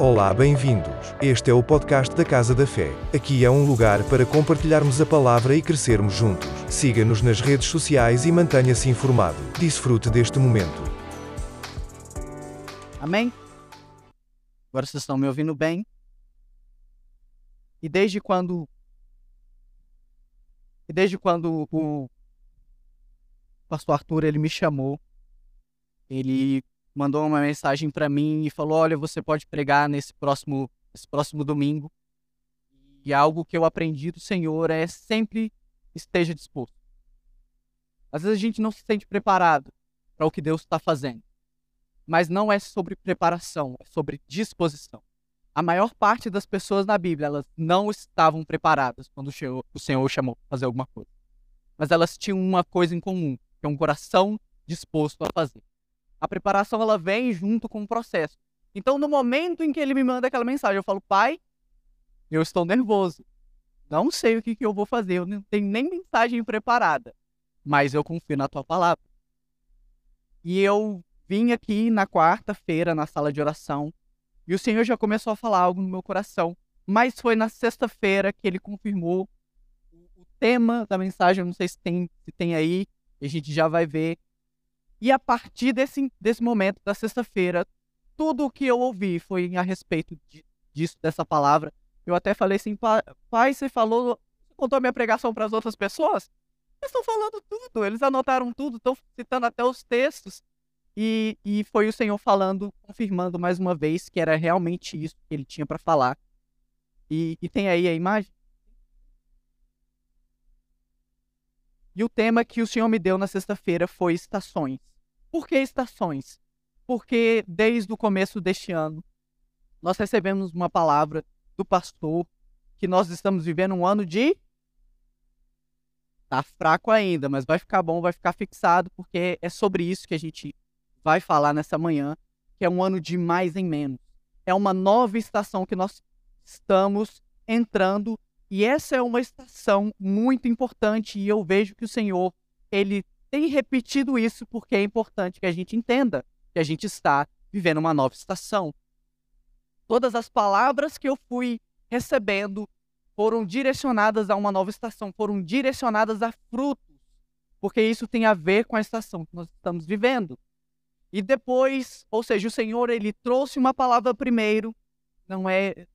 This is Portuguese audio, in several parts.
Olá, bem-vindos. Este é o podcast da Casa da Fé. Aqui é um lugar para compartilharmos a palavra e crescermos juntos. Siga-nos nas redes sociais e mantenha-se informado. Desfrute deste momento. Amém? Agora vocês estão me ouvindo bem? E desde quando. E desde quando o pastor Arthur ele me chamou, ele mandou uma mensagem para mim e falou: "Olha, você pode pregar nesse próximo esse próximo domingo". E algo que eu aprendi do Senhor é sempre esteja disposto. Às vezes a gente não se sente preparado para o que Deus está fazendo. Mas não é sobre preparação, é sobre disposição. A maior parte das pessoas na Bíblia, elas não estavam preparadas quando o Senhor chamou para fazer alguma coisa. Mas elas tinham uma coisa em comum, que é um coração disposto a fazer a preparação ela vem junto com o processo. Então, no momento em que ele me manda aquela mensagem, eu falo, pai, eu estou nervoso. Não sei o que, que eu vou fazer, eu não tenho nem mensagem preparada, mas eu confio na tua palavra. E eu vim aqui na quarta-feira na sala de oração e o Senhor já começou a falar algo no meu coração, mas foi na sexta-feira que ele confirmou o tema da mensagem, não sei se tem, se tem aí, a gente já vai ver, e a partir desse, desse momento, da sexta-feira, tudo o que eu ouvi foi a respeito de, disso, dessa palavra. Eu até falei assim, pai, você falou, contou minha pregação para as outras pessoas? Eles estão falando tudo, eles anotaram tudo, estão citando até os textos. E, e foi o Senhor falando, confirmando mais uma vez que era realmente isso que ele tinha para falar. E, e tem aí a imagem? E o tema que o Senhor me deu na sexta-feira foi estações. Por que estações? Porque desde o começo deste ano, nós recebemos uma palavra do pastor que nós estamos vivendo um ano de. Tá fraco ainda, mas vai ficar bom, vai ficar fixado, porque é sobre isso que a gente vai falar nessa manhã, que é um ano de mais em menos. É uma nova estação que nós estamos entrando e essa é uma estação muito importante e eu vejo que o Senhor, ele tem repetido isso porque é importante que a gente entenda que a gente está vivendo uma nova estação. Todas as palavras que eu fui recebendo foram direcionadas a uma nova estação, foram direcionadas a frutos, porque isso tem a ver com a estação que nós estamos vivendo. E depois, ou seja, o Senhor ele trouxe uma palavra primeiro, não é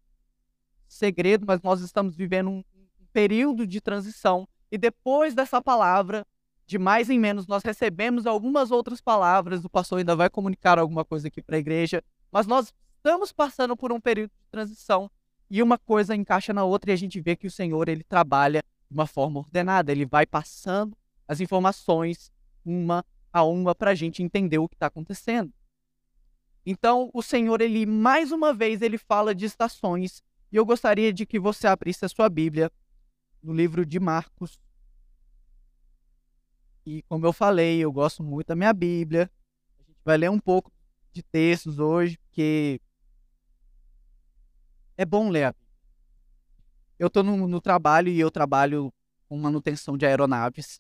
segredo, mas nós estamos vivendo um, período de transição. E depois dessa palavra, de mais em menos, nós recebemos algumas outras palavras. O pastor ainda vai comunicar alguma coisa aqui para a igreja. Mas nós estamos passando por um período de transição e uma coisa encaixa na outra e a gente vê que o Senhor ele trabalha de uma forma ordenada. Ele vai passando as informações uma a uma para a gente entender o que está acontecendo. Então, o Senhor, ele mais uma vez, ele fala de estações e eu gostaria de que você abrisse a sua Bíblia no livro de Marcos. E como eu falei, eu gosto muito da minha Bíblia. A gente vai ler um pouco de textos hoje, porque é bom ler a Bíblia. Eu estou no, no, trabalho e eu trabalho com manutenção de aeronaves.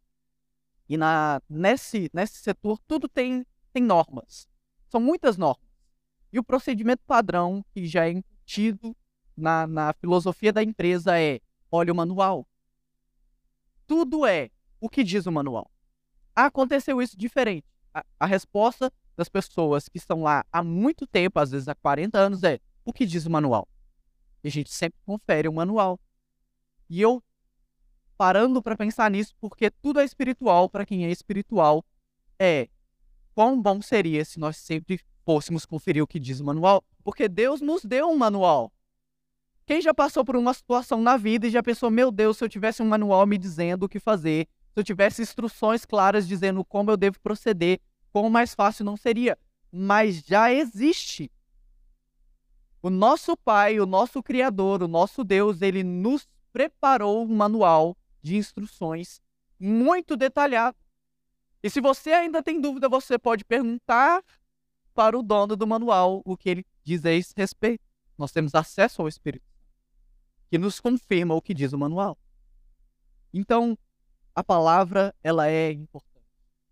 E na, nesse, nesse setor tudo tem, tem normas. São muitas normas. E o procedimento padrão que já é incutido na, na filosofia da empresa é: olha o manual. Tudo é o que diz o manual. Aconteceu isso diferente. A, a resposta das pessoas que estão lá há muito tempo, às vezes há 40 anos, é: o que diz o manual? E a gente sempre confere o manual. E eu parando para pensar nisso, porque tudo é espiritual para quem é espiritual, é quão bom seria se nós sempre fôssemos conferir o que diz o manual, porque Deus nos deu um manual. Quem já passou por uma situação na vida e já pensou, meu Deus, se eu tivesse um manual me dizendo o que fazer, se eu tivesse instruções claras dizendo como eu devo proceder, como mais fácil não seria. Mas já existe. O nosso Pai, o nosso Criador, o nosso Deus, ele nos preparou um manual de instruções muito detalhado. E se você ainda tem dúvida, você pode perguntar para o dono do manual o que ele diz a esse respeito. Nós temos acesso ao Espírito que nos confirma o que diz o manual. Então, a palavra ela é importante.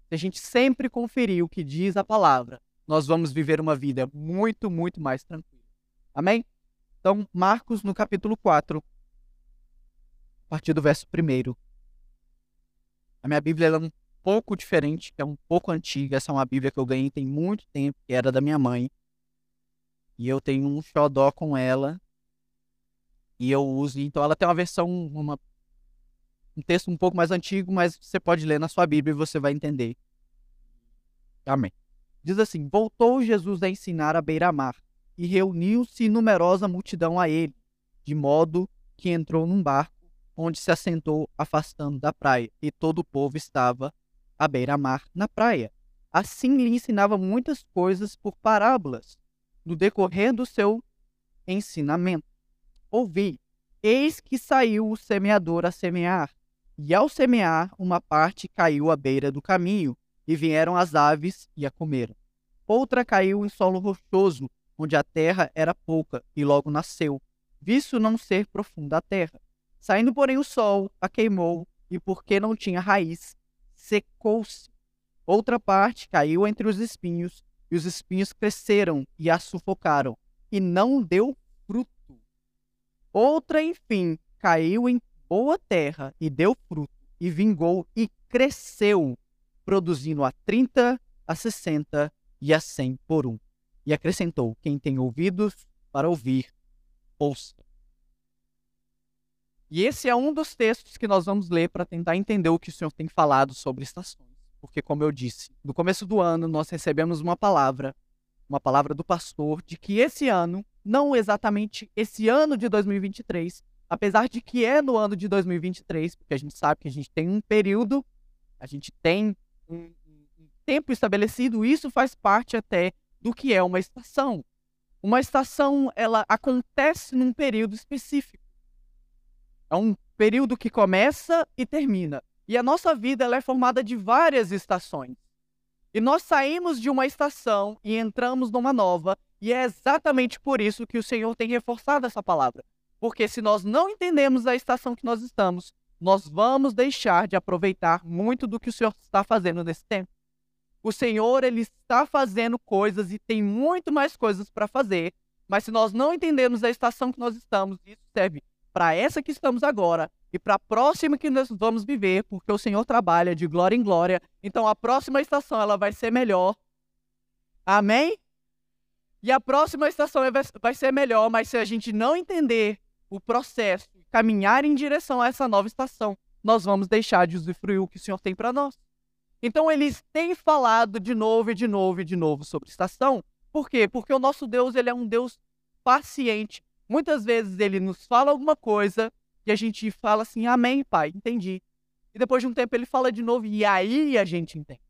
Se a gente sempre conferir o que diz a palavra, nós vamos viver uma vida muito, muito mais tranquila. Amém? Então, Marcos, no capítulo 4, a partir do verso 1. A minha Bíblia é um pouco diferente, é um pouco antiga. Essa é uma Bíblia que eu ganhei tem muito tempo, que era da minha mãe. E eu tenho um xodó com ela. E eu uso. Então, ela tem uma versão, uma, um texto um pouco mais antigo, mas você pode ler na sua Bíblia e você vai entender. Amém. Diz assim: Voltou Jesus a ensinar à beira-mar, e reuniu-se numerosa multidão a ele, de modo que entrou num barco, onde se assentou afastando da praia, e todo o povo estava à beira-mar na praia. Assim lhe ensinava muitas coisas por parábolas, no decorrer do seu ensinamento. Ouvi: Eis que saiu o semeador a semear, e ao semear, uma parte caiu à beira do caminho, e vieram as aves e a comeram. Outra caiu em solo rochoso, onde a terra era pouca, e logo nasceu, visto não ser profunda a terra. Saindo, porém, o sol a queimou, e porque não tinha raiz, secou-se. Outra parte caiu entre os espinhos, e os espinhos cresceram e a sufocaram, e não deu fruto. Outra, enfim, caiu em boa terra e deu fruto, e vingou e cresceu, produzindo a 30, a 60 e a 100 por um. E acrescentou: Quem tem ouvidos para ouvir, ouça. E esse é um dos textos que nós vamos ler para tentar entender o que o Senhor tem falado sobre estações. Porque, como eu disse, no começo do ano nós recebemos uma palavra, uma palavra do pastor, de que esse ano, não exatamente esse ano de 2023, apesar de que é no ano de 2023, porque a gente sabe que a gente tem um período, a gente tem um, tempo estabelecido, isso faz parte até do que é uma estação. Uma estação, ela acontece num período específico. É um período que começa e termina. E a nossa vida ela é formada de várias estações. E nós saímos de uma estação e entramos numa nova, e é exatamente por isso que o Senhor tem reforçado essa palavra. Porque se nós não entendemos a estação que nós estamos, nós vamos deixar de aproveitar muito do que o Senhor está fazendo nesse tempo. O Senhor, ele está fazendo coisas e tem muito mais coisas para fazer, mas se nós não entendemos a estação que nós estamos, isso serve para essa que estamos agora e para a próxima que nós vamos viver, porque o Senhor trabalha de glória em glória. Então a próxima estação ela vai ser melhor. Amém? E a próxima estação vai ser melhor, mas se a gente não entender o processo, caminhar em direção a essa nova estação, nós vamos deixar de usufruir o que o Senhor tem para nós. Então eles têm falado de novo e de novo e de novo sobre estação. Por quê? Porque o nosso Deus ele é um Deus paciente. Muitas vezes ele nos fala alguma coisa e a gente fala assim, amém, pai, entendi. E depois de um tempo ele fala de novo e aí a gente entende.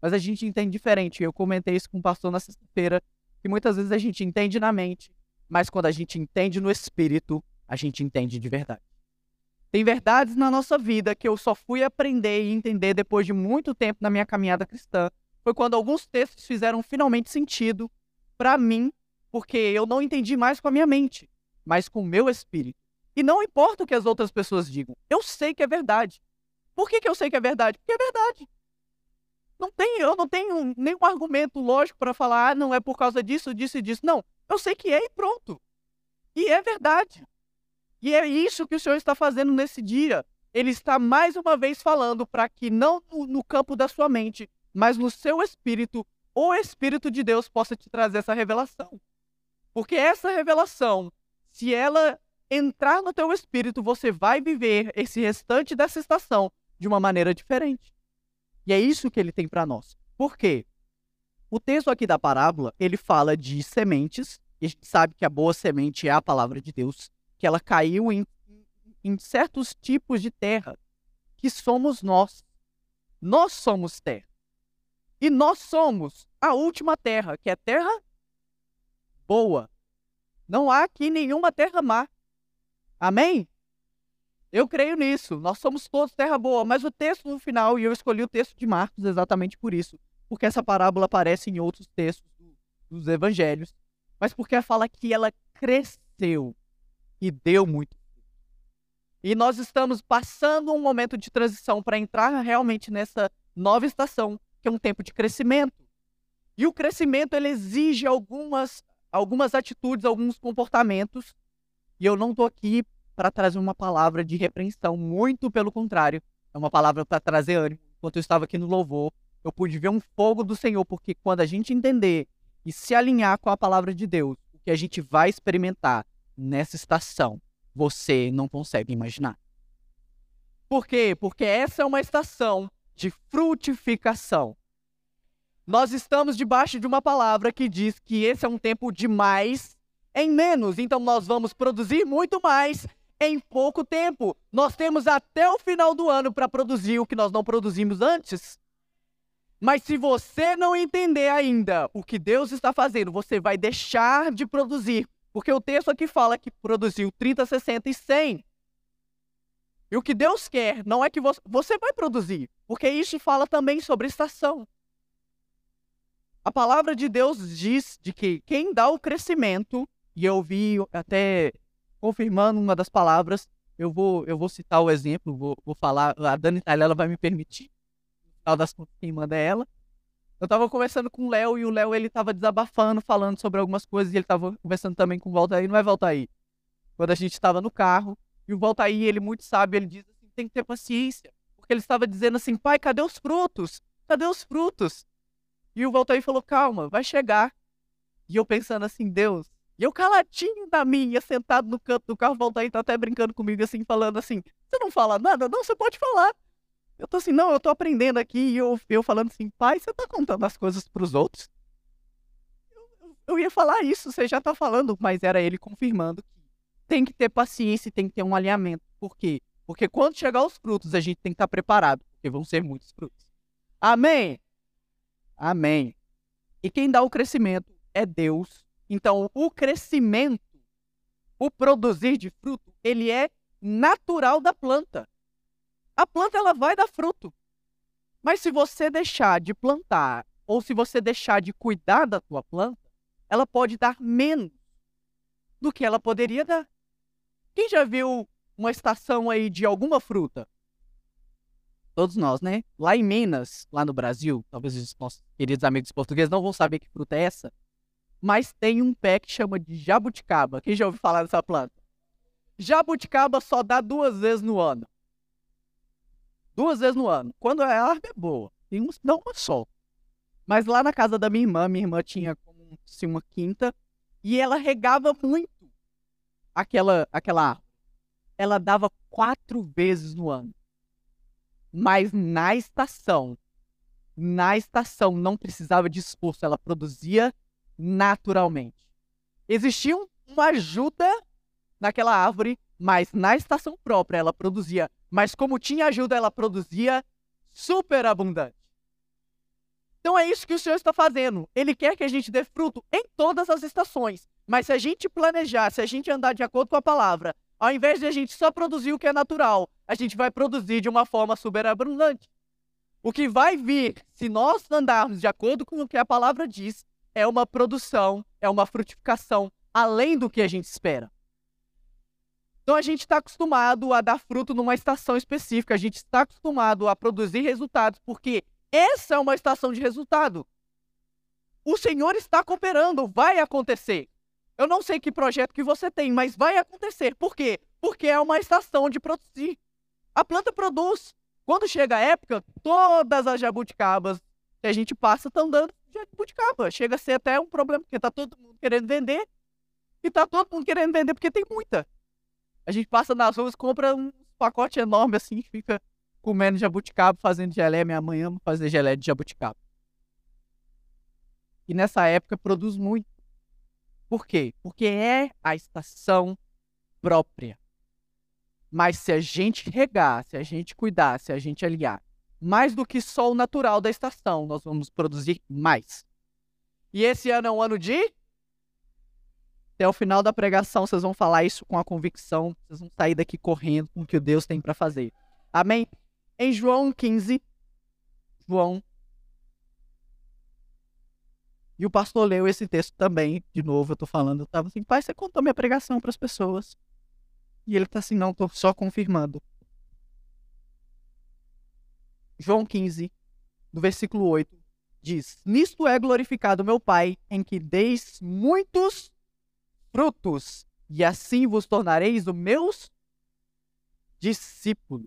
Mas a gente entende diferente. Eu comentei isso com o pastor na sexta-feira, que muitas vezes a gente entende na mente, mas quando a gente entende no espírito, a gente entende de verdade. Tem verdades na nossa vida que eu só fui aprender e entender depois de muito tempo na minha caminhada cristã. Foi quando alguns textos fizeram finalmente sentido para mim, porque eu não entendi mais com a minha mente, mas com o meu espírito. E não importa o que as outras pessoas digam, eu sei que é verdade. Por que, que eu sei que é verdade? Porque é verdade. Não tem, eu não tenho nenhum argumento lógico para falar, ah, não é por causa disso, disso e disso. Não, eu sei que é e pronto. E é verdade. E é isso que o Senhor está fazendo nesse dia. Ele está mais uma vez falando para que não no campo da sua mente, mas no seu espírito, o Espírito de Deus possa te trazer essa revelação. Porque essa revelação, se ela entrar no teu espírito, você vai viver esse restante dessa estação de uma maneira diferente. E é isso que ele tem para nós. Por quê? O texto aqui da parábola, ele fala de sementes, e a gente sabe que a boa semente é a palavra de Deus que ela caiu em, em certos tipos de terra, que somos nós. Nós somos terra. E nós somos a última terra, que é terra boa. Não há aqui nenhuma terra má. Amém? Eu creio nisso. Nós somos todos terra boa. Mas o texto no final, e eu escolhi o texto de Marcos exatamente por isso. Porque essa parábola aparece em outros textos dos evangelhos. Mas porque fala que ela cresceu e deu muito. E nós estamos passando um momento de transição para entrar realmente nessa nova estação, que é um tempo de crescimento. E o crescimento ele exige algumas algumas atitudes, alguns comportamentos, e eu não tô aqui para trazer uma palavra de repreensão, muito pelo contrário, é uma palavra para trazer ânimo. Enquanto eu estava aqui no louvor, eu pude ver um fogo do Senhor, porque quando a gente entender e se alinhar com a palavra de Deus, o que a gente vai experimentar nessa estação, você não consegue imaginar. Por quê? Porque essa é uma estação de frutificação. Nós estamos debaixo de uma palavra que diz que esse é um tempo de mais em menos. Então nós vamos produzir muito mais em pouco tempo. Nós temos até o final do ano para produzir o que nós não produzimos antes. Mas se você não entender ainda o que Deus está fazendo, você vai deixar de produzir. Porque o texto aqui fala que produziu 30, 60 e 100. E o que Deus quer não é que você, você vai produzir, porque isso fala também sobre estação. A palavra de Deus diz de que quem dá o crescimento, e eu vi até confirmando uma das palavras, eu vou, eu vou citar o exemplo, vou, vou falar, a Dani Itália, ela vai me permitir. Final das contas, quem manda é ela. Eu tava conversando com o Léo e o Léo ele tava desabafando, falando sobre algumas coisas, e ele tava conversando também com o Valtaí, não é Valtaí? Quando a gente estava no carro, e o Valtaí, ele muito sábio, ele diz assim, tem que ter paciência, porque ele estava dizendo assim, pai, cadê os frutos? Cadê os frutos? E o Valtaí falou, calma, vai chegar. E eu pensando assim, Deus, e eu caladinho da minha, sentado no canto do carro, aí, tá até brincando comigo assim, falando assim: Você não fala nada? Não, você pode falar. Eu tô assim, não, eu tô aprendendo aqui, e eu, eu falando assim, pai, você tá contando as coisas pros outros? Eu, eu ia falar isso, você já tá falando, mas era ele confirmando que tem que ter paciência tem que ter um alinhamento. Por quê? Porque quando chegar os frutos, a gente tem que estar tá preparado, porque vão ser muitos frutos. Amém? Amém. E quem dá o crescimento é Deus então, o crescimento, o produzir de fruto, ele é natural da planta. A planta ela vai dar fruto. Mas se você deixar de plantar ou se você deixar de cuidar da tua planta, ela pode dar menos do que ela poderia dar. Quem já viu uma estação aí de alguma fruta? Todos nós, né? Lá em Minas, lá no Brasil, talvez os nossos queridos amigos portugueses não vão saber que fruta é essa mas tem um pé que chama de jabuticaba. Quem já ouviu falar dessa planta? Jabuticaba só dá duas vezes no ano. Duas vezes no ano. Quando a árvore é boa. Tem uns não uma só. Mas lá na casa da minha irmã, minha irmã tinha como assim, uma quinta e ela regava muito aquela aquela árvore. Ela dava quatro vezes no ano. Mas na estação, na estação não precisava de esforço, ela produzia naturalmente. Existia uma ajuda naquela árvore, mas na estação própria ela produzia. Mas como tinha ajuda, ela produzia super abundante. Então é isso que o Senhor está fazendo. Ele quer que a gente dê fruto em todas as estações. Mas se a gente planejar, se a gente andar de acordo com a palavra, ao invés de a gente só produzir o que é natural, a gente vai produzir de uma forma super abundante. O que vai vir, se nós andarmos de acordo com o que a palavra diz, é uma produção, é uma frutificação além do que a gente espera. Então a gente está acostumado a dar fruto numa estação específica, a gente está acostumado a produzir resultados, porque essa é uma estação de resultado. O Senhor está cooperando, vai acontecer. Eu não sei que projeto que você tem, mas vai acontecer. Por quê? Porque é uma estação de produzir. A planta produz. Quando chega a época, todas as jabuticabas que a gente passa estão dando jabuticaba. Chega a ser até um problema, porque tá todo mundo querendo vender. E tá todo mundo querendo vender porque tem muita. A gente passa nas ruas, compra um pacote enorme assim, fica comendo jabuticaba, fazendo geleia. Minha mãe ama fazer geleia de jabuticaba. E nessa época produz muito. Por quê? Porque é a estação própria. Mas se a gente regar, se a gente cuidar, se a gente aliar, mais do que só o natural da estação. Nós vamos produzir mais. E esse ano é um ano de. Até o final da pregação, vocês vão falar isso com a convicção. Vocês vão sair daqui correndo com o que Deus tem para fazer. Amém? Em João 15, João. E o pastor leu esse texto também, de novo, eu tô falando. Eu tava assim, pai, você contou minha pregação para as pessoas. E ele tá assim, não, tô só confirmando. João 15, do versículo 8, diz: Nisto é glorificado meu Pai, em que deis muitos frutos, e assim vos tornareis os meus discípulos.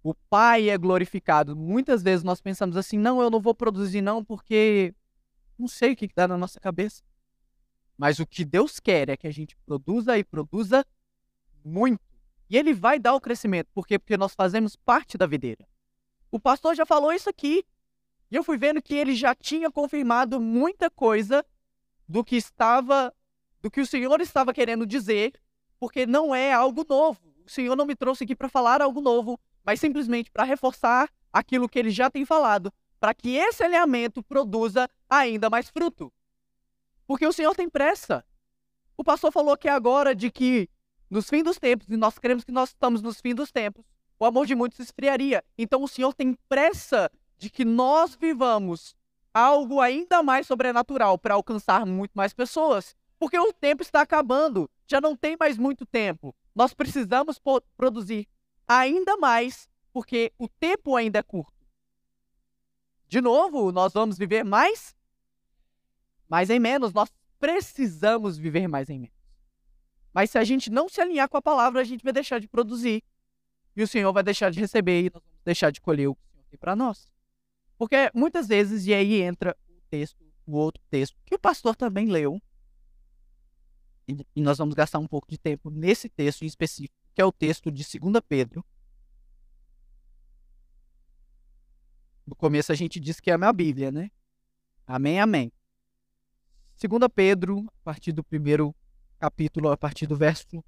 O Pai é glorificado. Muitas vezes nós pensamos assim: não, eu não vou produzir, não, porque não sei o que dá na nossa cabeça. Mas o que Deus quer é que a gente produza e produza muito. E Ele vai dar o crescimento. Por quê? Porque nós fazemos parte da videira. O pastor já falou isso aqui. E eu fui vendo que ele já tinha confirmado muita coisa do que estava, do que o Senhor estava querendo dizer, porque não é algo novo. O Senhor não me trouxe aqui para falar algo novo, mas simplesmente para reforçar aquilo que ele já tem falado, para que esse alinhamento produza ainda mais fruto. Porque o Senhor tem pressa. O pastor falou que agora de que nos fins dos tempos, e nós cremos que nós estamos nos fins dos tempos, o amor de muitos esfriaria. Então o Senhor tem pressa de que nós vivamos algo ainda mais sobrenatural para alcançar muito mais pessoas. Porque o tempo está acabando, já não tem mais muito tempo. Nós precisamos produzir ainda mais, porque o tempo ainda é curto. De novo, nós vamos viver mais, mais em menos. Nós precisamos viver mais em menos. Mas se a gente não se alinhar com a palavra, a gente vai deixar de produzir. E o Senhor vai deixar de receber e nós vamos deixar de colher o que o Senhor tem para nós. Porque muitas vezes, e aí entra o texto, o outro texto, que o pastor também leu, e nós vamos gastar um pouco de tempo nesse texto em específico, que é o texto de 2 Pedro. No começo a gente diz que é a minha Bíblia, né? Amém, amém. 2 Pedro, a partir do primeiro capítulo, a partir do verso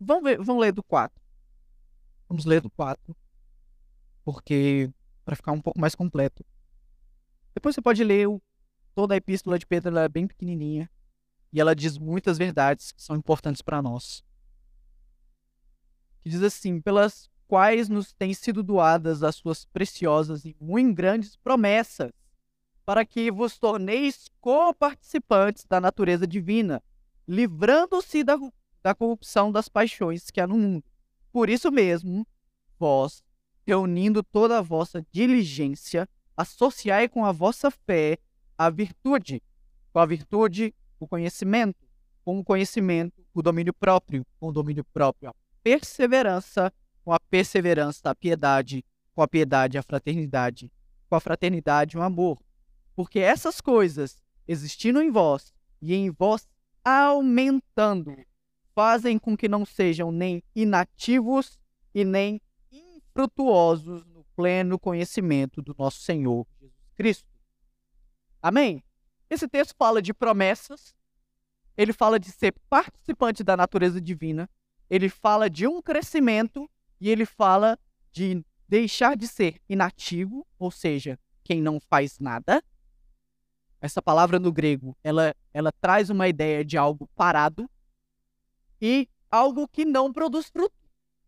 Vamos, ver, ler do 4. Vamos ler do 4. Porque. para ficar um pouco mais completo. Depois você pode ler o, toda a epístola de Pedro, ela é bem pequenininha. E ela diz muitas verdades que são importantes para nós. Que diz assim: pelas quais nos têm sido doadas as suas preciosas e muito grandes promessas, para que vos torneis co-participantes da natureza divina, livrando-se da da corrupção das paixões que há no mundo. Por isso mesmo, vós, reunindo toda a vossa diligência, associai com a vossa fé a virtude, com a virtude o conhecimento, com o conhecimento o domínio próprio, com o domínio próprio a perseverança, com a perseverança a piedade, com a piedade a fraternidade, com a fraternidade o amor. Porque essas coisas existindo em vós e em vós aumentando fazem com que não sejam nem inativos e nem infrutuosos no pleno conhecimento do nosso Senhor Jesus Cristo. Amém? Esse texto fala de promessas, ele fala de ser participante da natureza divina, ele fala de um crescimento e ele fala de deixar de ser inativo, ou seja, quem não faz nada. Essa palavra no grego, ela, ela traz uma ideia de algo parado, e algo que não produz fruto,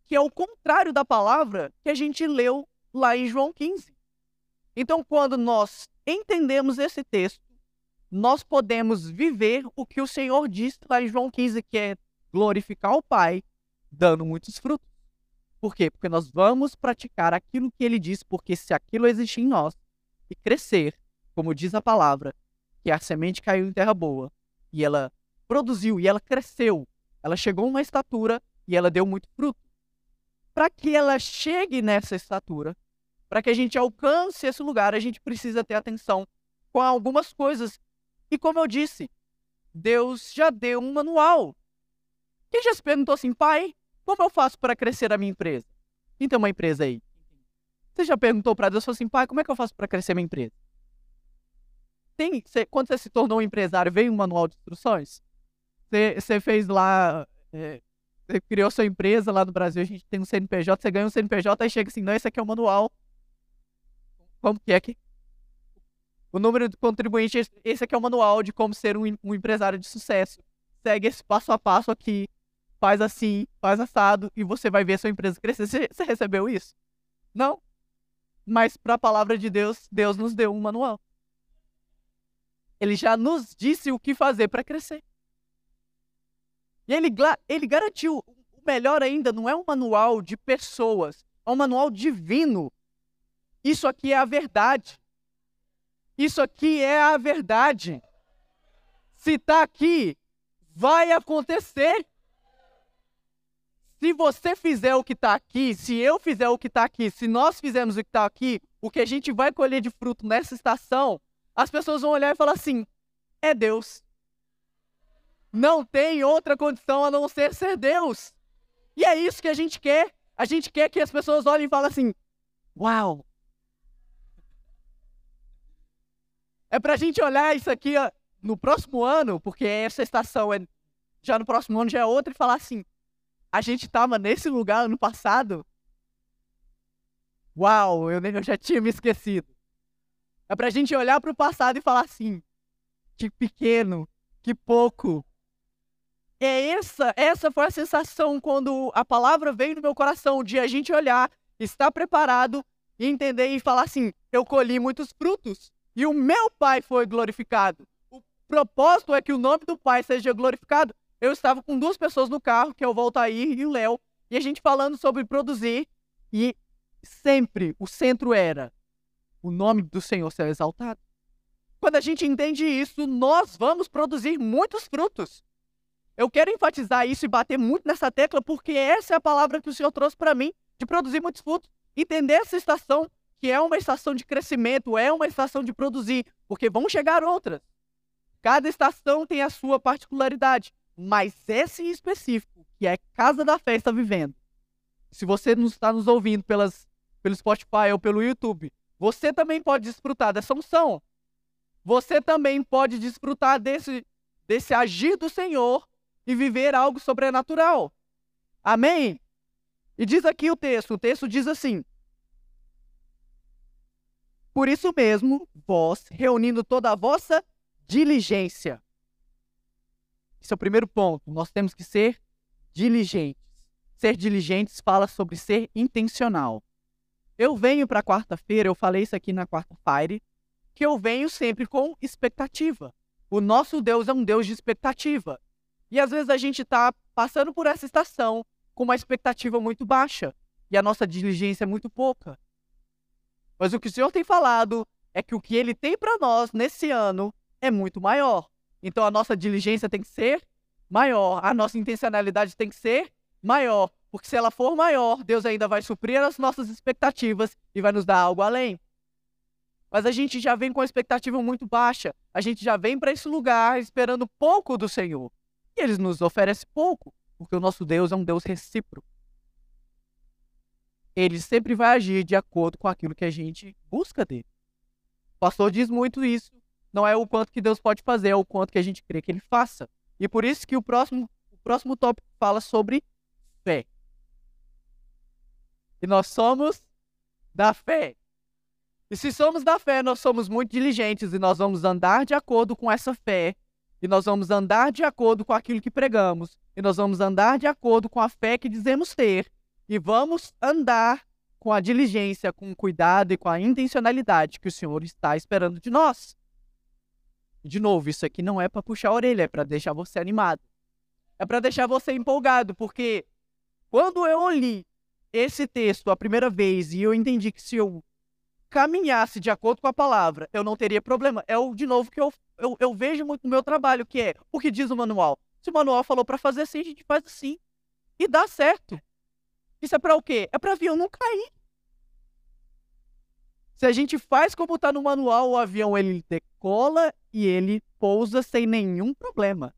que é o contrário da palavra que a gente leu lá em João 15. Então, quando nós entendemos esse texto, nós podemos viver o que o Senhor disse lá em João 15, que é glorificar o Pai, dando muitos frutos. Por quê? Porque nós vamos praticar aquilo que ele disse, porque se aquilo existir em nós e crescer, como diz a palavra, que a semente caiu em terra boa e ela produziu e ela cresceu ela chegou uma estatura e ela deu muito fruto. Para que ela chegue nessa estatura, para que a gente alcance esse lugar, a gente precisa ter atenção com algumas coisas. E como eu disse, Deus já deu um manual. Quem já se perguntou assim, pai, como eu faço para crescer a minha empresa? Quem tem uma empresa aí? Você já perguntou para Deus assim, pai, como é que eu faço para crescer minha empresa? Tem, quando você se tornou um empresário, veio um manual de instruções? Você fez lá. É, criou sua empresa lá no Brasil, a gente tem um CNPJ, você ganha um CNPJ, aí chega assim, não, esse aqui é o manual. Como que é que? O número de contribuintes, esse aqui é o manual de como ser um, um empresário de sucesso. Segue esse passo a passo aqui, faz assim, faz assado, e você vai ver sua empresa crescer. Você recebeu isso? Não? Mas para a palavra de Deus, Deus nos deu um manual. Ele já nos disse o que fazer para crescer. E ele, ele garantiu, o melhor ainda, não é um manual de pessoas, é um manual divino. Isso aqui é a verdade. Isso aqui é a verdade. Se está aqui, vai acontecer. Se você fizer o que está aqui, se eu fizer o que está aqui, se nós fizermos o que está aqui, o que a gente vai colher de fruto nessa estação, as pessoas vão olhar e falar assim: é Deus. Não tem outra condição a não ser ser Deus. E é isso que a gente quer. A gente quer que as pessoas olhem e falem assim: Uau! É pra gente olhar isso aqui ó, no próximo ano, porque essa estação é já no próximo ano já é outra, e falar assim: a gente tava nesse lugar ano passado. Uau, eu, eu já tinha me esquecido. É pra gente olhar pro passado e falar assim: que pequeno, que pouco, é essa, essa foi a sensação quando a palavra veio no meu coração de a gente olhar, estar preparado entender e falar assim: eu colhi muitos frutos e o meu Pai foi glorificado. O propósito é que o nome do Pai seja glorificado. Eu estava com duas pessoas no carro, que é o Voltair e o Léo, e a gente falando sobre produzir e sempre o centro era o nome do Senhor ser exaltado. Quando a gente entende isso, nós vamos produzir muitos frutos. Eu quero enfatizar isso e bater muito nessa tecla porque essa é a palavra que o Senhor trouxe para mim de produzir muitos frutos. Entender essa estação que é uma estação de crescimento, é uma estação de produzir, porque vão chegar outras. Cada estação tem a sua particularidade, mas esse em específico, que é Casa da Fé está vivendo. Se você não está nos ouvindo pelas, pelo Spotify ou pelo YouTube, você também pode desfrutar dessa unção. Você também pode desfrutar desse, desse agir do Senhor e viver algo sobrenatural. Amém? E diz aqui o texto: o texto diz assim: Por isso mesmo, vós, reunindo toda a vossa diligência. Esse é o primeiro ponto. Nós temos que ser diligentes. Ser diligentes fala sobre ser intencional. Eu venho para quarta-feira, eu falei isso aqui na quarta-feira, que eu venho sempre com expectativa. O nosso Deus é um Deus de expectativa. E às vezes a gente está passando por essa estação com uma expectativa muito baixa e a nossa diligência é muito pouca. Mas o que o Senhor tem falado é que o que ele tem para nós nesse ano é muito maior. Então a nossa diligência tem que ser maior, a nossa intencionalidade tem que ser maior, porque se ela for maior, Deus ainda vai suprir as nossas expectativas e vai nos dar algo além. Mas a gente já vem com a expectativa muito baixa. A gente já vem para esse lugar esperando pouco do Senhor. E eles nos oferecem pouco, porque o nosso Deus é um Deus recíproco. Ele sempre vai agir de acordo com aquilo que a gente busca dele. O pastor diz muito isso. Não é o quanto que Deus pode fazer, é o quanto que a gente crê que ele faça. E por isso que o próximo, o próximo tópico fala sobre fé. E nós somos da fé. E se somos da fé, nós somos muito diligentes e nós vamos andar de acordo com essa fé e nós vamos andar de acordo com aquilo que pregamos, e nós vamos andar de acordo com a fé que dizemos ter, e vamos andar com a diligência, com o cuidado e com a intencionalidade que o Senhor está esperando de nós. De novo, isso aqui não é para puxar a orelha, é para deixar você animado. É para deixar você empolgado, porque quando eu li esse texto a primeira vez e eu entendi que se eu caminhasse de acordo com a palavra, eu não teria problema. É o de novo que eu, eu, eu vejo muito no meu trabalho, que é o que diz o manual. Se o manual falou para fazer assim, a gente faz assim. E dá certo. Isso é para o quê? É para avião não cair. Se a gente faz como está no manual, o avião ele decola e ele pousa sem nenhum problema.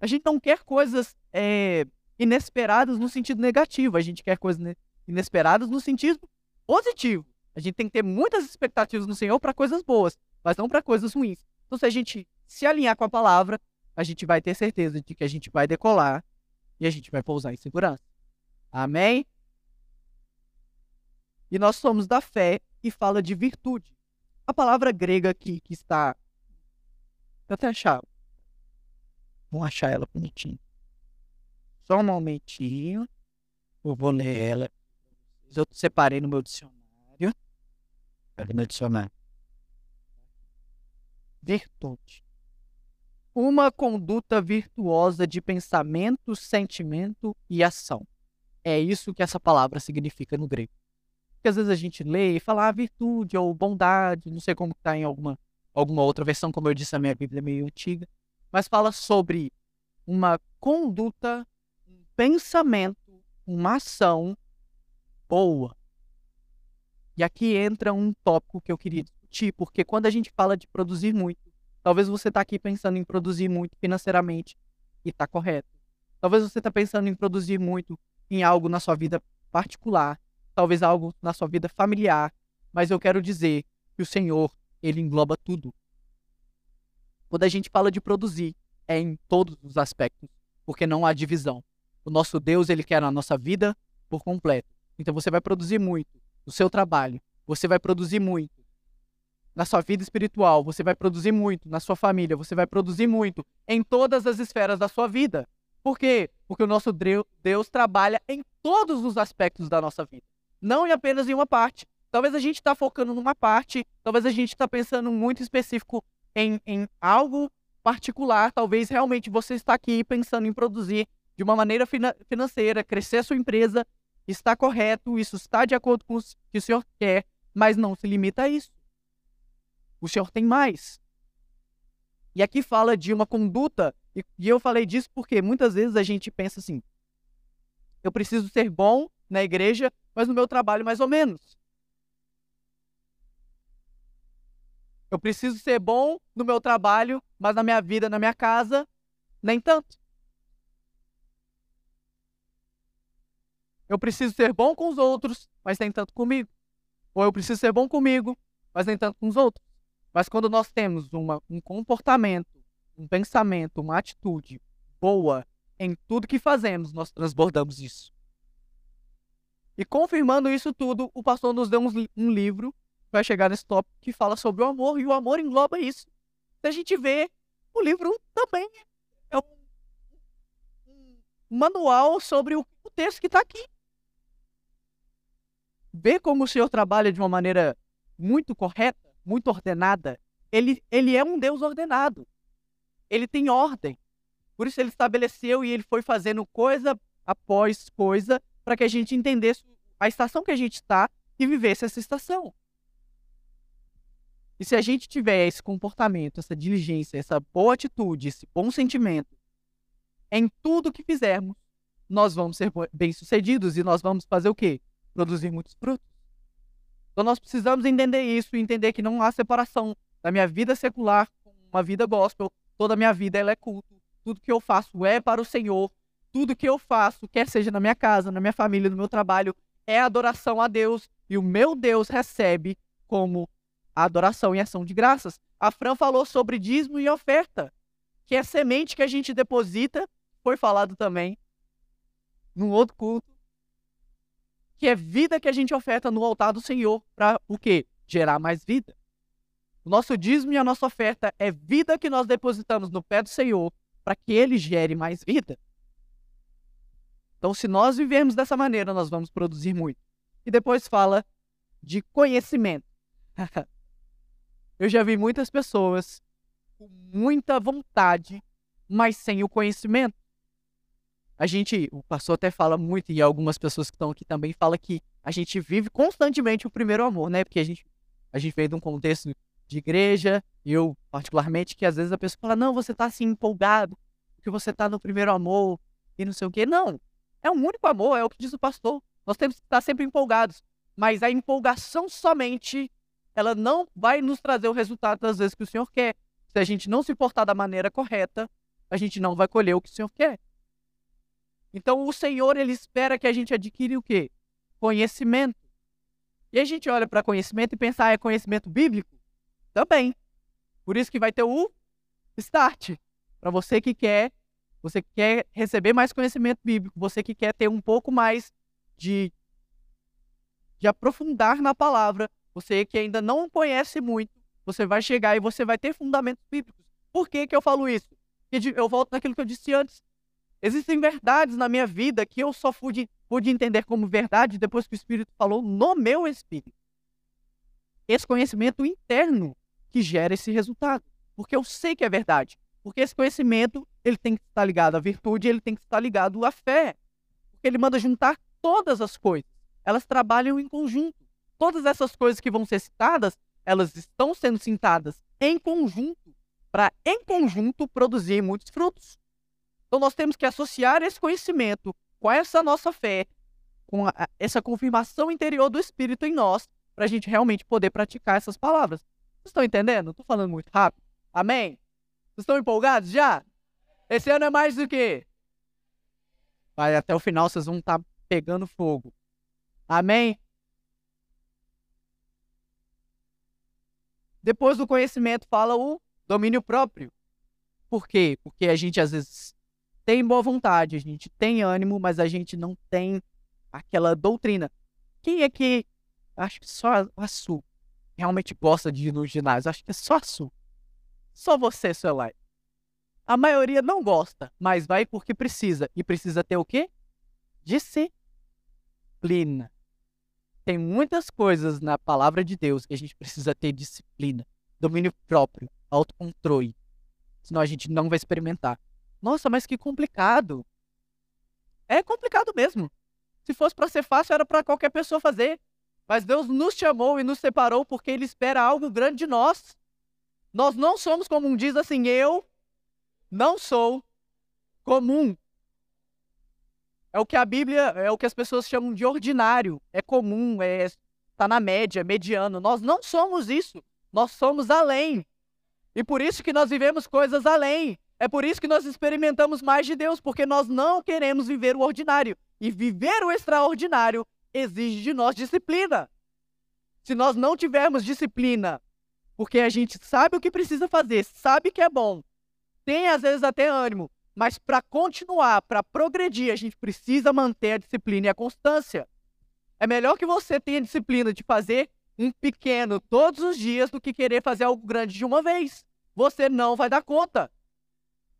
A gente não quer coisas é, inesperadas no sentido negativo, a gente quer coisas inesperadas no sentido positivo. A gente tem que ter muitas expectativas no Senhor para coisas boas, mas não para coisas ruins. Então, se a gente se alinhar com a palavra, a gente vai ter certeza de que a gente vai decolar e a gente vai pousar em segurança. Amém? E nós somos da fé e fala de virtude. A palavra grega aqui que está. Eu até achar. Vamos achar ela bonitinha. Só um momentinho. Eu vou ler ela. Eu separei no meu dicionário. Meu dicionário? Virtude. Uma conduta virtuosa de pensamento, sentimento e ação. É isso que essa palavra significa no grego. Porque às vezes a gente lê e fala ah, virtude ou bondade, não sei como está em alguma, alguma outra versão, como eu disse, a minha Bíblia é meio antiga, mas fala sobre uma conduta, um pensamento, uma ação boa. E aqui entra um tópico que eu queria discutir, porque quando a gente fala de produzir muito, talvez você está aqui pensando em produzir muito financeiramente e está correto. Talvez você está pensando em produzir muito em algo na sua vida particular talvez algo na sua vida familiar, mas eu quero dizer que o Senhor, ele engloba tudo. Quando a gente fala de produzir, é em todos os aspectos, porque não há divisão. O nosso Deus, ele quer a nossa vida por completo. Então você vai produzir muito no seu trabalho, você vai produzir muito. Na sua vida espiritual, você vai produzir muito. Na sua família, você vai produzir muito. Em todas as esferas da sua vida. Por quê? Porque o nosso Deus trabalha em todos os aspectos da nossa vida. Não em apenas em uma parte. Talvez a gente está focando numa parte, talvez a gente está pensando muito específico em, em algo particular, talvez realmente você está aqui pensando em produzir de uma maneira fina financeira, crescer a sua empresa, está correto, isso está de acordo com o que o senhor quer, mas não se limita a isso. O senhor tem mais. E aqui fala de uma conduta, e, eu falei disso porque muitas vezes a gente pensa assim: eu preciso ser bom na igreja, mas no meu trabalho mais ou menos. Eu preciso ser bom no meu trabalho, mas na minha vida, na minha casa, nem tanto. Eu preciso ser bom com os outros, mas nem tanto comigo. Ou eu preciso ser bom comigo, mas nem tanto com os outros. Mas quando nós temos uma, um comportamento, um pensamento, uma atitude boa em tudo que fazemos, nós transbordamos isso. E confirmando isso tudo, o pastor nos deu um, um livro, vai chegar nesse tópico, que fala sobre o amor, e o amor engloba isso. Se a gente vê, o livro também é um, manual sobre o texto que está aqui. Ver como o Senhor trabalha de uma maneira muito correta, muito ordenada. Ele, ele é um Deus ordenado. Ele tem ordem. Por isso ele estabeleceu e ele foi fazendo coisa após coisa para que a gente entendesse a estação que a gente está e vivesse essa estação. E se a gente tiver esse comportamento, essa diligência, essa boa atitude, esse bom sentimento em tudo que fizermos, nós vamos ser bem-sucedidos e nós vamos fazer o quê? Produzir muitos frutos. Então nós precisamos entender isso e entender que não há separação da minha vida secular com uma vida gospel. Toda a minha vida ela é culto. Tudo que eu faço é para o Senhor tudo que eu faço, quer seja na minha casa, na minha família, no meu trabalho, é adoração a Deus e o meu Deus recebe como adoração e ação de graças. A Fran falou sobre dízimo e oferta, que é semente que a gente deposita, foi falado também num outro culto, que é vida que a gente oferta no altar do Senhor para o quê? Gerar mais vida. O nosso dízimo e a nossa oferta é vida que nós depositamos no pé do Senhor para que ele gere mais vida. Então, se nós vivermos dessa maneira, nós vamos produzir muito. E depois fala de conhecimento. Eu já vi muitas pessoas com muita vontade, mas sem o conhecimento. A gente, o pastor até fala muito, e algumas pessoas que estão aqui também fala que a gente vive constantemente o primeiro amor, né? Porque a gente, a gente veio de um contexto de igreja, eu particularmente, que às vezes a pessoa fala, não, você está assim empolgado, porque você está no primeiro amor, e não sei o quê. Não, é um único amor, é o que diz o pastor. Nós temos que estar sempre empolgados. Mas a empolgação somente, ela não vai nos trazer o resultado das vezes que o Senhor quer. Se a gente não se portar da maneira correta, a gente não vai colher o que o Senhor quer. Então o Senhor, ele espera que a gente adquire o quê? Conhecimento. E a gente olha para conhecimento e pensa, ah, é conhecimento bíblico? Também. Por isso que vai ter o start. Para você que quer você quer receber mais conhecimento bíblico, você que quer ter um pouco mais de, de aprofundar na palavra, você que ainda não conhece muito, você vai chegar e você vai ter fundamentos bíblicos. Por que, que eu falo isso? Eu volto naquilo que eu disse antes. Existem verdades na minha vida que eu só pude, pude entender como verdade depois que o Espírito falou no meu espírito. Esse conhecimento interno que gera esse resultado. Porque eu sei que é verdade. Porque esse conhecimento, ele tem que estar ligado à virtude, ele tem que estar ligado à fé. Porque ele manda juntar todas as coisas. Elas trabalham em conjunto. todas essas coisas que vão ser citadas, elas estão sendo citadas em conjunto, para em conjunto produzir muitos frutos. Então nós temos que associar esse conhecimento com essa nossa fé, com a, essa confirmação interior do Espírito em nós, para a gente realmente poder praticar essas palavras. Vocês estão entendendo? Estou falando muito rápido. Amém? Vocês estão empolgados já? Esse ano é mais do que? Vai até o final, vocês vão estar tá pegando fogo. Amém? Depois do conhecimento fala o domínio próprio. Por quê? Porque a gente às vezes tem boa vontade, a gente tem ânimo, mas a gente não tem aquela doutrina. Quem é que acho que só a Su realmente gosta de ir no ginásio? Acho que é só a Su. Só você, seu like. A maioria não gosta, mas vai porque precisa. E precisa ter o quê? Disciplina. Tem muitas coisas na palavra de Deus que a gente precisa ter disciplina, domínio próprio, autocontrole. Senão a gente não vai experimentar. Nossa, mas que complicado. É complicado mesmo. Se fosse para ser fácil, era para qualquer pessoa fazer. Mas Deus nos chamou e nos separou porque Ele espera algo grande de nós. Nós não somos como um diz assim, eu não sou comum. É o que a Bíblia, é o que as pessoas chamam de ordinário. É comum, é tá na média, mediano. Nós não somos isso. Nós somos além. E por isso que nós vivemos coisas além. É por isso que nós experimentamos mais de Deus, porque nós não queremos viver o ordinário. E viver o extraordinário exige de nós disciplina. Se nós não tivermos disciplina, porque a gente sabe o que precisa fazer, sabe que é bom, tem às vezes até ânimo, mas para continuar, para progredir, a gente precisa manter a disciplina e a constância. É melhor que você tenha disciplina de fazer um pequeno todos os dias do que querer fazer algo grande de uma vez. Você não vai dar conta.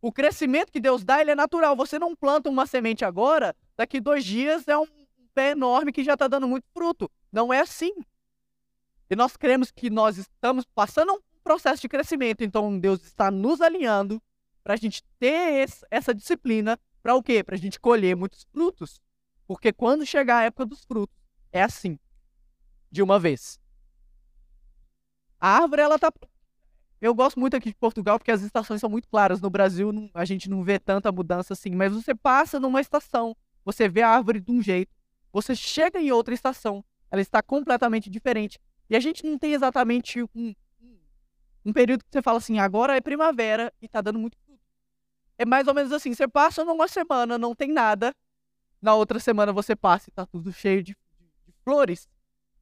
O crescimento que Deus dá, ele é natural. Você não planta uma semente agora, daqui dois dias é um pé enorme que já está dando muito fruto. Não é assim. E nós cremos que nós estamos passando um processo de crescimento, então Deus está nos alinhando para a gente ter esse, essa disciplina para o quê? Para a gente colher muitos frutos. Porque quando chegar a época dos frutos, é assim, de uma vez. A árvore, ela tá eu gosto muito aqui de Portugal porque as estações são muito claras. No Brasil, a gente não vê tanta mudança assim. Mas você passa numa estação, você vê a árvore de um jeito, você chega em outra estação, ela está completamente diferente. E a gente não tem exatamente um, um período que você fala assim, agora é primavera e está dando muito fruto. É mais ou menos assim, você passa numa semana, não tem nada. Na outra semana você passa e está tudo cheio de, de, de flores.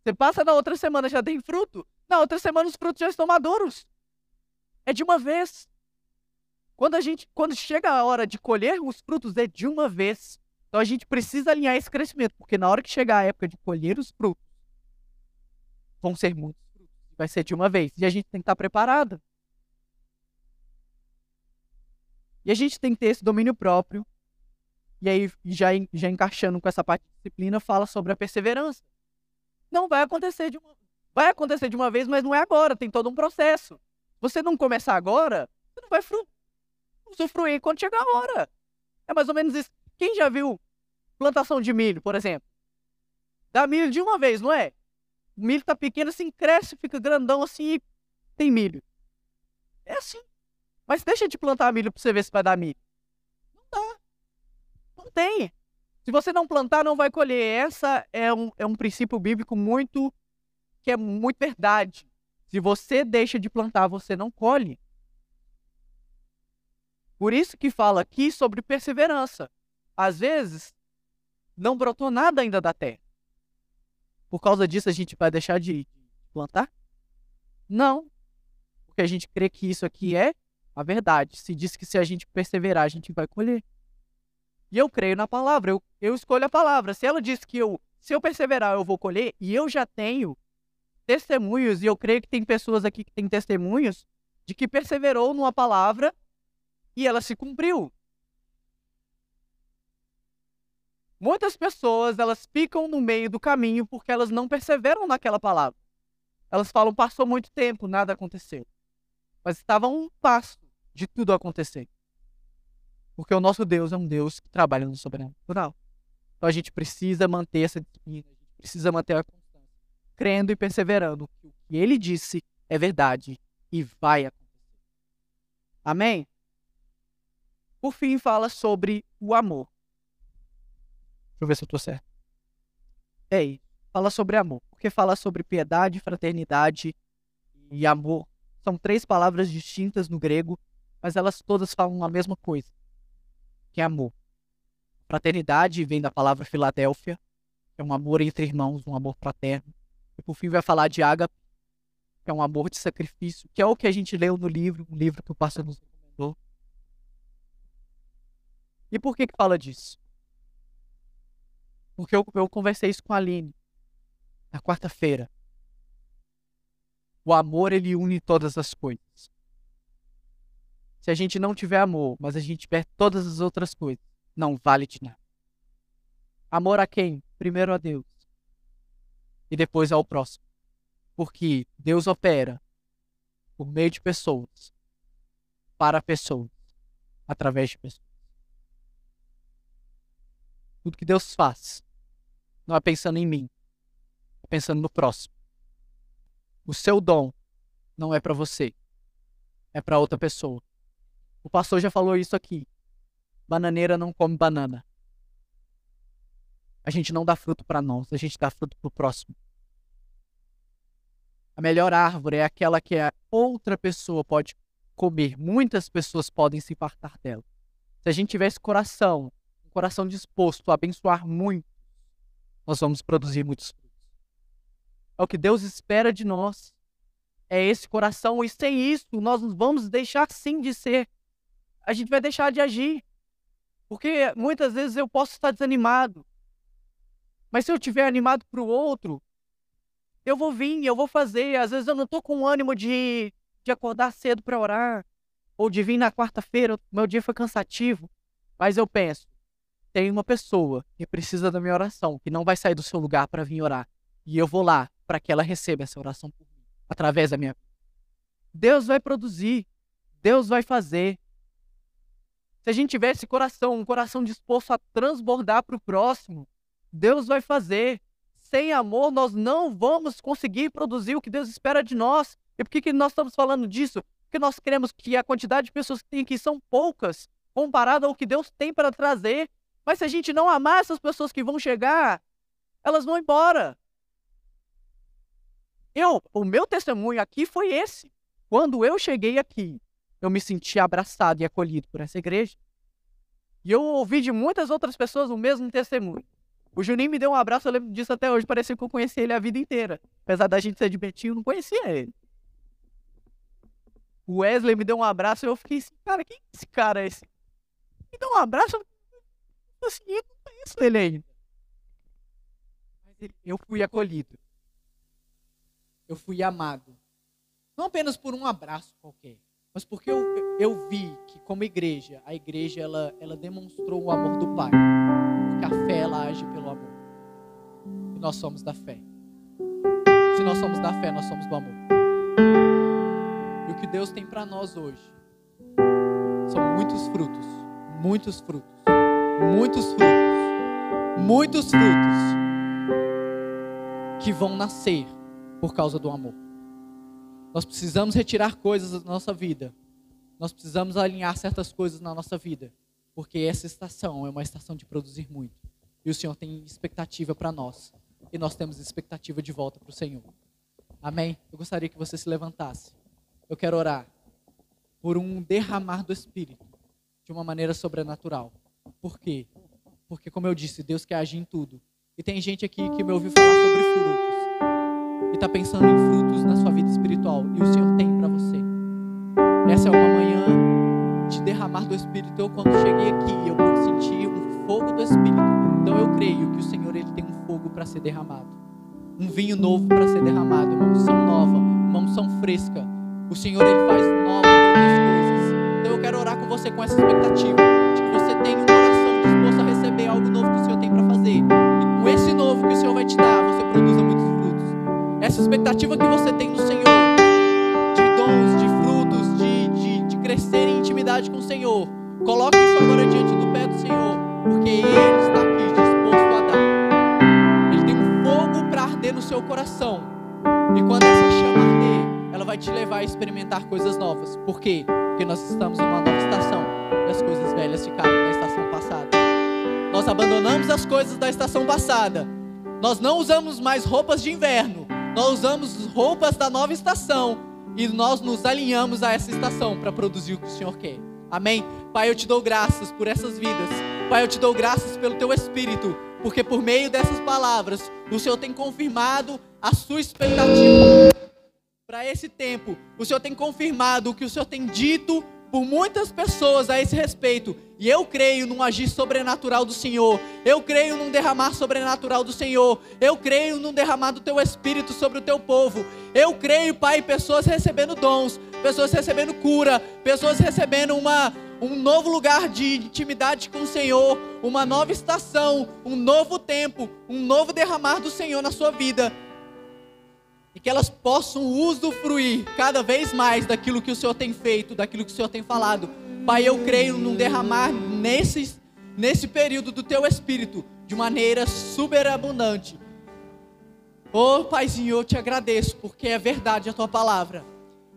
Você passa na outra semana, já tem fruto. Na outra semana os frutos já estão maduros. É de uma vez. Quando a gente, quando chega a hora de colher os frutos, é de uma vez. Então a gente precisa alinhar esse crescimento, porque na hora que chegar a época de colher os frutos, vão ser muitos frutos. Vai ser de uma vez. E a gente tem que estar preparado. E a gente tem que ter esse domínio próprio. E aí, já, já encaixando com essa parte de disciplina, fala sobre a perseverança. Não vai acontecer de uma, vai acontecer de uma vez, mas não é agora, tem todo um processo. Você não começar agora, você não vai usufruir quando chegar a hora. É mais ou menos isso. Quem já viu plantação de milho, por exemplo? Dá milho de uma vez, não é? O milho tá pequeno assim, cresce, fica grandão assim e tem milho. É assim. Mas deixa de plantar milho pra você ver se vai dar milho. Não dá. Não tem. Se você não plantar, não vai colher. Essa é um, é um princípio bíblico muito. que é muito verdade. Se você deixa de plantar, você não colhe. Por isso que fala aqui sobre perseverança. Às vezes, não brotou nada ainda da terra. Por causa disso, a gente vai deixar de plantar? Não. Porque a gente crê que isso aqui é a verdade. Se diz que se a gente perseverar, a gente vai colher. E eu creio na palavra, eu, eu escolho a palavra. Se ela diz que eu, se eu perseverar, eu vou colher, e eu já tenho testemunhos, e eu creio que tem pessoas aqui que têm testemunhos, de que perseverou numa palavra e ela se cumpriu. Muitas pessoas, elas ficam no meio do caminho porque elas não perseveram naquela palavra. Elas falam, passou muito tempo, nada aconteceu. Mas estava um passo de tudo acontecer. Porque o nosso Deus é um Deus que trabalha no sobrenatural. Então a gente precisa manter essa disciplina, precisa manter a crendo e perseverando o que ele disse é verdade e vai acontecer. Amém? Por fim, fala sobre o amor. Deixa eu ver se eu estou certo. Isso. Fala sobre amor. Porque fala sobre piedade, fraternidade e amor. São três palavras distintas no grego, mas elas todas falam a mesma coisa, que é amor. Fraternidade vem da palavra Filadélfia, é um amor entre irmãos, um amor fraterno. E por fim vai falar de ágape, que é um amor de sacrifício, que é o que a gente leu no livro, um livro que o pastor nos recomendou. E por que que fala disso? Porque eu, eu conversei isso com a Aline na quarta-feira. O amor ele une todas as coisas. Se a gente não tiver amor, mas a gente tiver todas as outras coisas, não vale de nada. Amor a quem? Primeiro a Deus. E depois ao próximo. Porque Deus opera por meio de pessoas, para pessoas, através de pessoas. Tudo que Deus faz não é pensando em mim, é pensando no próximo. O seu dom não é para você, é para outra pessoa. O pastor já falou isso aqui. Bananeira não come banana. A gente não dá fruto para nós, a gente dá fruto para o próximo. A melhor árvore é aquela que a outra pessoa pode comer. Muitas pessoas podem se fartar dela. Se a gente tivesse coração, um coração disposto a abençoar muito, nós vamos produzir muitos frutos. É o que Deus espera de nós. É esse coração, e sem isso, nós vamos deixar sim de ser. A gente vai deixar de agir. Porque muitas vezes eu posso estar desanimado. Mas se eu estiver animado para o outro, eu vou vir, eu vou fazer. Às vezes eu não estou com ânimo de, de acordar cedo para orar. Ou de vir na quarta-feira, meu dia foi cansativo. Mas eu penso, tem uma pessoa que precisa da minha oração, que não vai sair do seu lugar para vir orar. E eu vou lá para que ela receba essa oração por mim, através da minha vida. Deus vai produzir, Deus vai fazer. Se a gente tiver esse coração, um coração disposto a transbordar para o próximo, Deus vai fazer. Sem amor, nós não vamos conseguir produzir o que Deus espera de nós. E por que, que nós estamos falando disso? Porque nós queremos que a quantidade de pessoas que tem aqui são poucas, comparado ao que Deus tem para trazer. Mas se a gente não amar essas pessoas que vão chegar, elas vão embora. Eu, o meu testemunho aqui foi esse. Quando eu cheguei aqui, eu me senti abraçado e acolhido por essa igreja. E eu ouvi de muitas outras pessoas o mesmo testemunho. O Juninho me deu um abraço, eu lembro disso até hoje, parecia que eu conhecia ele a vida inteira. Apesar da gente ser de Betinho, eu não conhecia ele. O Wesley me deu um abraço e eu fiquei assim, cara, quem é esse cara esse? Me deu um abraço, eu, assim, eu não conheço ele ainda. Eu fui acolhido eu fui amado. Não apenas por um abraço qualquer, mas porque eu, eu vi que como igreja, a igreja ela, ela demonstrou o amor do Pai. Age pelo amor. E nós somos da fé. Se nós somos da fé, nós somos do amor. E o que Deus tem para nós hoje são muitos frutos, muitos frutos, muitos frutos, muitos frutos que vão nascer por causa do amor. Nós precisamos retirar coisas da nossa vida. Nós precisamos alinhar certas coisas na nossa vida. Porque essa estação é uma estação de produzir muito. E o Senhor tem expectativa para nós. E nós temos expectativa de volta para o Senhor. Amém? Eu gostaria que você se levantasse. Eu quero orar por um derramar do Espírito de uma maneira sobrenatural. Por quê? Porque, como eu disse, Deus quer agir em tudo. E tem gente aqui que me ouviu falar sobre frutos e está pensando em frutos na sua vida espiritual. E o Senhor tem para você. Essa é uma manhã de derramar do Espírito. Eu, quando cheguei aqui, eu pude sentir um fogo do Espírito. Eu creio que o Senhor ele tem um fogo para ser derramado. Um vinho novo para ser derramado. Uma unção nova. Uma unção fresca. O Senhor ele faz novas coisas. Então eu quero orar com você com essa expectativa. De que você tenha um coração disposto a receber algo novo que o Senhor tem para fazer. E com esse novo que o Senhor vai te dar, você produza muitos essa expectativa que você tem no Senhor, de dons, de frutos, de, de, de crescer em intimidade com o Senhor, coloque isso agora diante do pé do Senhor, porque Ele está no seu coração. E quando essa chama arder, ela vai te levar a experimentar coisas novas. Por quê? Porque nós estamos numa nova estação e as coisas velhas ficaram na estação passada. Nós abandonamos as coisas da estação passada. Nós não usamos mais roupas de inverno. Nós usamos roupas da nova estação e nós nos alinhamos a essa estação para produzir o que o Senhor quer. Amém? Pai, eu te dou graças por essas vidas. Pai, eu te dou graças pelo teu espírito, porque por meio dessas palavras, o Senhor tem confirmado a sua expectativa para esse tempo. O Senhor tem confirmado o que o Senhor tem dito por muitas pessoas a esse respeito. E eu creio num agir sobrenatural do Senhor. Eu creio num derramar sobrenatural do Senhor. Eu creio num derramar do teu espírito sobre o teu povo. Eu creio, Pai, pessoas recebendo dons, pessoas recebendo cura, pessoas recebendo uma um novo lugar de intimidade com o Senhor, uma nova estação, um novo tempo, um novo derramar do Senhor na sua vida. E que elas possam usufruir cada vez mais daquilo que o Senhor tem feito, daquilo que o Senhor tem falado. Pai, eu creio num derramar nesse, nesse período do teu espírito de maneira superabundante. Oh, Paizinho, eu te agradeço porque é verdade a tua palavra.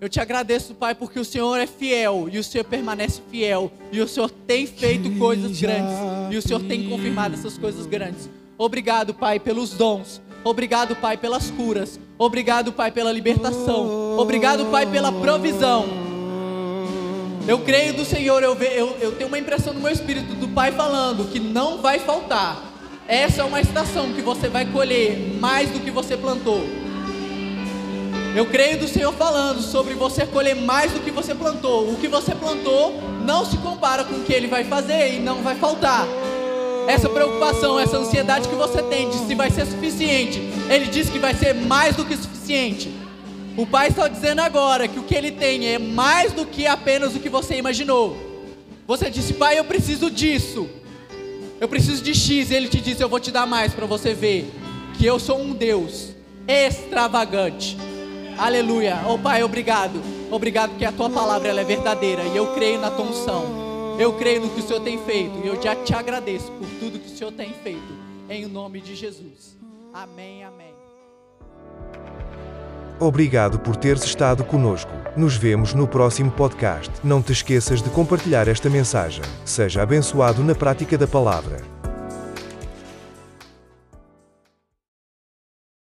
Eu te agradeço, Pai, porque o Senhor é fiel e o Senhor permanece fiel e o Senhor tem feito coisas grandes e o Senhor tem confirmado essas coisas grandes. Obrigado, Pai, pelos dons. Obrigado, Pai, pelas curas. Obrigado, Pai, pela libertação. Obrigado, Pai, pela provisão. Eu creio do Senhor, eu, eu, eu tenho uma impressão no meu espírito do Pai falando que não vai faltar. Essa é uma estação que você vai colher mais do que você plantou. Eu creio do Senhor falando sobre você colher mais do que você plantou. O que você plantou não se compara com o que Ele vai fazer e não vai faltar. Essa preocupação, essa ansiedade que você tem de se vai ser suficiente, Ele diz que vai ser mais do que suficiente. O Pai está dizendo agora que o que Ele tem é mais do que apenas o que você imaginou. Você disse, Pai, eu preciso disso. Eu preciso de X. E Ele te disse, eu vou te dar mais para você ver que eu sou um Deus extravagante Aleluia. Oh Pai, obrigado. Obrigado que a tua palavra ela é verdadeira e eu creio na tua unção. Eu creio no que o Senhor tem feito e eu já te agradeço por tudo que o Senhor tem feito. Em nome de Jesus. Amém, amém. Obrigado por teres estado conosco. Nos vemos no próximo podcast. Não te esqueças de compartilhar esta mensagem. Seja abençoado na prática da palavra.